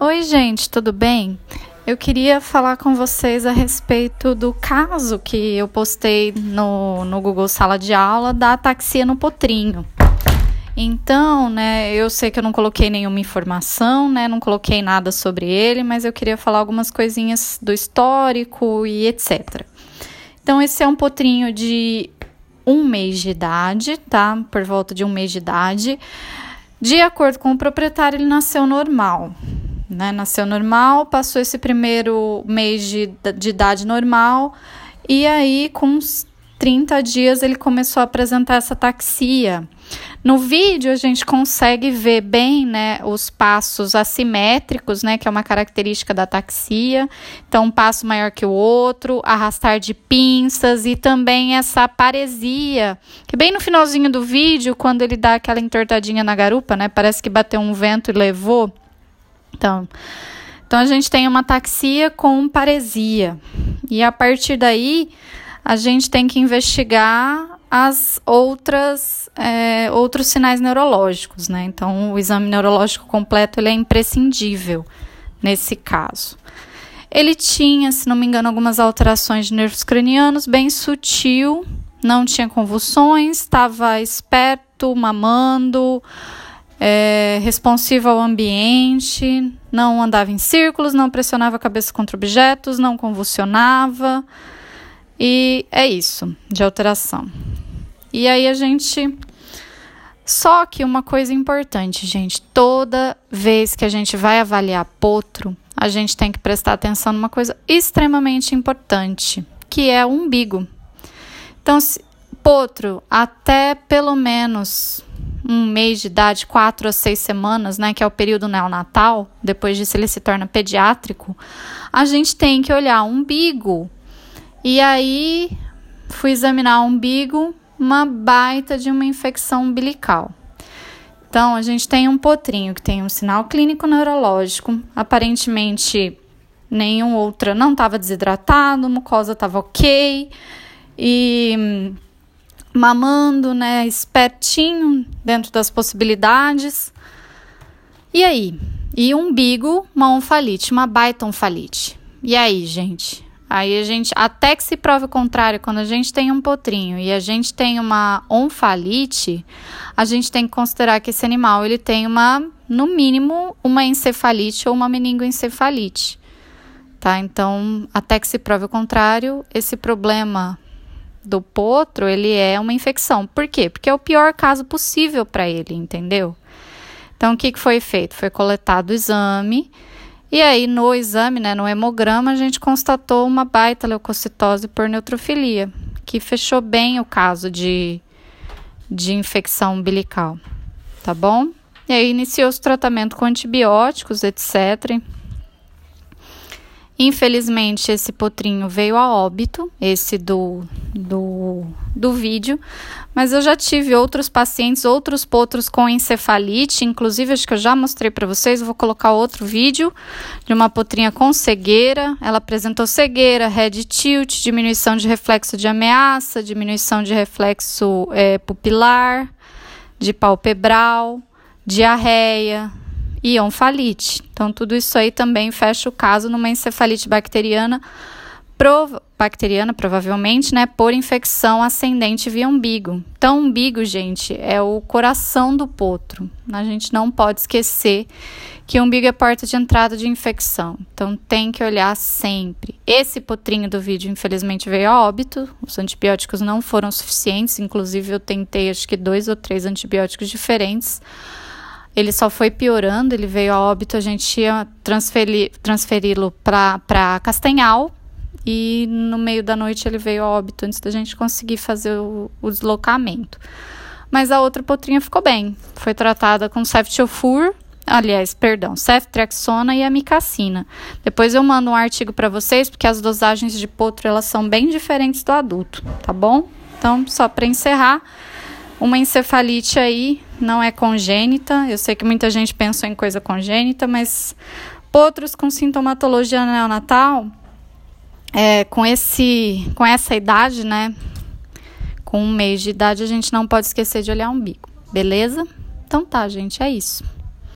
Oi, gente, tudo bem? Eu queria falar com vocês a respeito do caso que eu postei no, no Google Sala de Aula da ataxia no potrinho. Então, né, eu sei que eu não coloquei nenhuma informação, né, não coloquei nada sobre ele, mas eu queria falar algumas coisinhas do histórico e etc. Então, esse é um potrinho de um mês de idade, tá? Por volta de um mês de idade. De acordo com o proprietário, ele nasceu normal. Né? Nasceu normal, passou esse primeiro mês de, de idade normal, e aí, com uns 30 dias, ele começou a apresentar essa taxia. No vídeo a gente consegue ver bem, né, os passos assimétricos, né, que é uma característica da taxia. Então, um passo maior que o outro, arrastar de pinças e também essa paresia, que bem no finalzinho do vídeo, quando ele dá aquela entortadinha na garupa, né, parece que bateu um vento e levou. Então, então a gente tem uma taxia com paresia. E a partir daí, a gente tem que investigar as outras é, outros sinais neurológicos, né? Então, o exame neurológico completo ele é imprescindível nesse caso. Ele tinha, se não me engano, algumas alterações de nervos cranianos, bem sutil, não tinha convulsões, estava esperto, mamando, é, responsivo ao ambiente, não andava em círculos, não pressionava a cabeça contra objetos, não convulsionava. E é isso de alteração. E aí a gente. Só que uma coisa importante, gente, toda vez que a gente vai avaliar potro, a gente tem que prestar atenção numa coisa extremamente importante, que é o umbigo. Então, se, potro, até pelo menos um mês de idade, quatro a seis semanas, né, que é o período neonatal, depois disso ele se torna pediátrico, a gente tem que olhar o umbigo. E aí fui examinar o umbigo, uma baita de uma infecção umbilical. Então, a gente tem um potrinho que tem um sinal clínico neurológico, aparentemente nenhum outra não estava desidratado, mucosa estava ok e mamando, né, espertinho dentro das possibilidades. E aí? E umbigo, uma onfalite, uma baita onfalite. E aí, gente? Aí a gente, até que se prove o contrário, quando a gente tem um potrinho e a gente tem uma onfalite, a gente tem que considerar que esse animal ele tem uma, no mínimo, uma encefalite ou uma meningoencefalite. Tá? Então, até que se prove o contrário, esse problema do potro, ele é uma infecção. Por quê? Porque é o pior caso possível para ele, entendeu? Então, o que, que foi feito? Foi coletado o exame, e aí no exame, né, no hemograma, a gente constatou uma baita leucocitose por neutrofilia, que fechou bem o caso de, de infecção umbilical, tá bom? E aí iniciou-se o tratamento com antibióticos, etc. Infelizmente, esse potrinho veio a óbito, esse do, do, do vídeo, mas eu já tive outros pacientes, outros potros com encefalite, inclusive acho que eu já mostrei para vocês, vou colocar outro vídeo de uma potrinha com cegueira. Ela apresentou cegueira, head tilt, diminuição de reflexo de ameaça, diminuição de reflexo é, pupilar, de palpebral, diarreia, e onfalite. Então, tudo isso aí também fecha o caso numa encefalite bacteriana, prov bacteriana provavelmente, né, por infecção ascendente via umbigo. Então, umbigo, gente, é o coração do potro. A gente não pode esquecer que umbigo é porta de entrada de infecção. Então, tem que olhar sempre. Esse potrinho do vídeo, infelizmente, veio a óbito. Os antibióticos não foram suficientes. Inclusive, eu tentei, acho que dois ou três antibióticos diferentes ele só foi piorando, ele veio a óbito, a gente ia transferi-lo transferi para Castanhal e no meio da noite ele veio a óbito antes da gente conseguir fazer o, o deslocamento. Mas a outra potrinha ficou bem, foi tratada com ceftiofur, aliás, perdão, ceftriaxona e amicacina. Depois eu mando um artigo para vocês, porque as dosagens de potro elas são bem diferentes do adulto, tá bom? Então, só para encerrar, uma encefalite aí não é congênita. Eu sei que muita gente pensou em coisa congênita, mas outros com sintomatologia neonatal, é, com, esse, com essa idade, né? Com um mês de idade, a gente não pode esquecer de olhar o umbigo, beleza? Então tá, gente, é isso.